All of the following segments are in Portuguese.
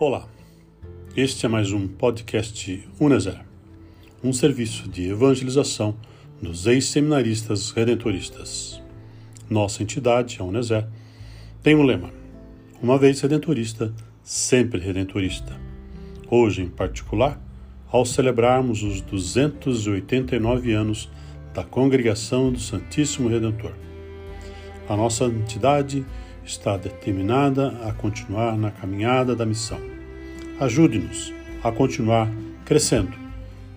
Olá, este é mais um podcast Uneser, um serviço de evangelização dos ex-seminaristas redentoristas. Nossa entidade, a Uneser, tem um lema: uma vez redentorista, sempre redentorista. Hoje, em particular, ao celebrarmos os 289 anos da Congregação do Santíssimo Redentor. A nossa entidade está determinada a continuar na caminhada da missão. Ajude-nos a continuar crescendo,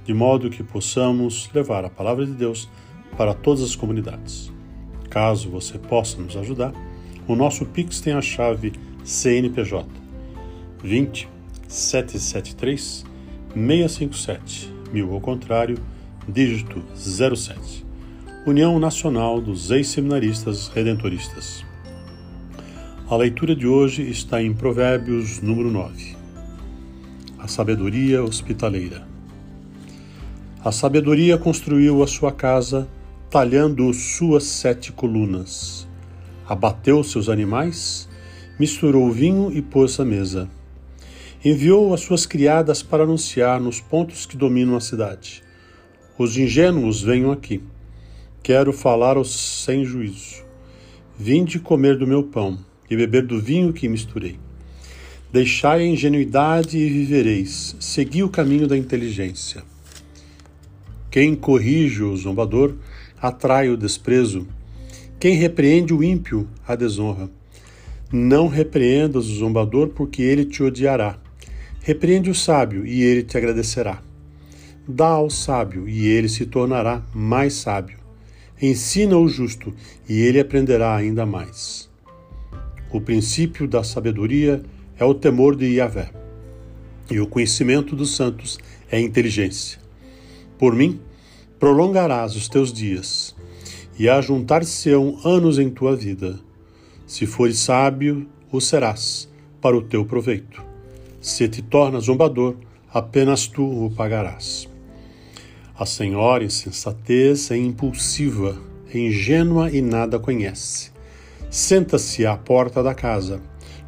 de modo que possamos levar a palavra de Deus para todas as comunidades. Caso você possa nos ajudar, o nosso Pix tem a chave CNPJ 20 773 657, mil ao contrário, dígito 07. União Nacional dos Ex-Seminaristas Redentoristas. A leitura de hoje está em Provérbios número 9. A sabedoria hospitaleira. A sabedoria construiu a sua casa, talhando suas sete colunas. Abateu seus animais, misturou vinho e pôs à mesa. Enviou as suas criadas para anunciar nos pontos que dominam a cidade. Os ingênuos venham aqui Quero falar aos sem juízo. Vinde comer do meu pão e beber do vinho que misturei. Deixai a ingenuidade e vivereis. Segui o caminho da inteligência. Quem corrige o zombador atrai o desprezo. Quem repreende o ímpio a desonra. Não repreendas o zombador, porque ele te odiará. Repreende o sábio, e ele te agradecerá. Dá ao sábio, e ele se tornará mais sábio. Ensina o justo, e ele aprenderá ainda mais. O princípio da sabedoria é o temor de Yahvé, e o conhecimento dos santos é inteligência. Por mim, prolongarás os teus dias, e ajuntar-se-ão anos em tua vida. Se fores sábio, o serás, para o teu proveito. Se te tornas zombador, apenas tu o pagarás. A senhora insensatez é impulsiva, é ingênua e nada conhece. Senta-se à porta da casa,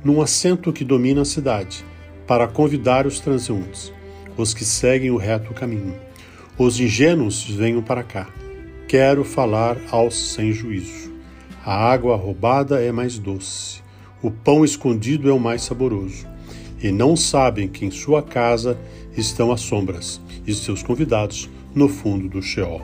num assento que domina a cidade, para convidar os transeuntes, os que seguem o reto caminho. Os ingênuos venham para cá. Quero falar aos sem juízo. A água roubada é mais doce, o pão escondido é o mais saboroso. E não sabem que em sua casa estão as sombras, e seus convidados no fundo do Sheol.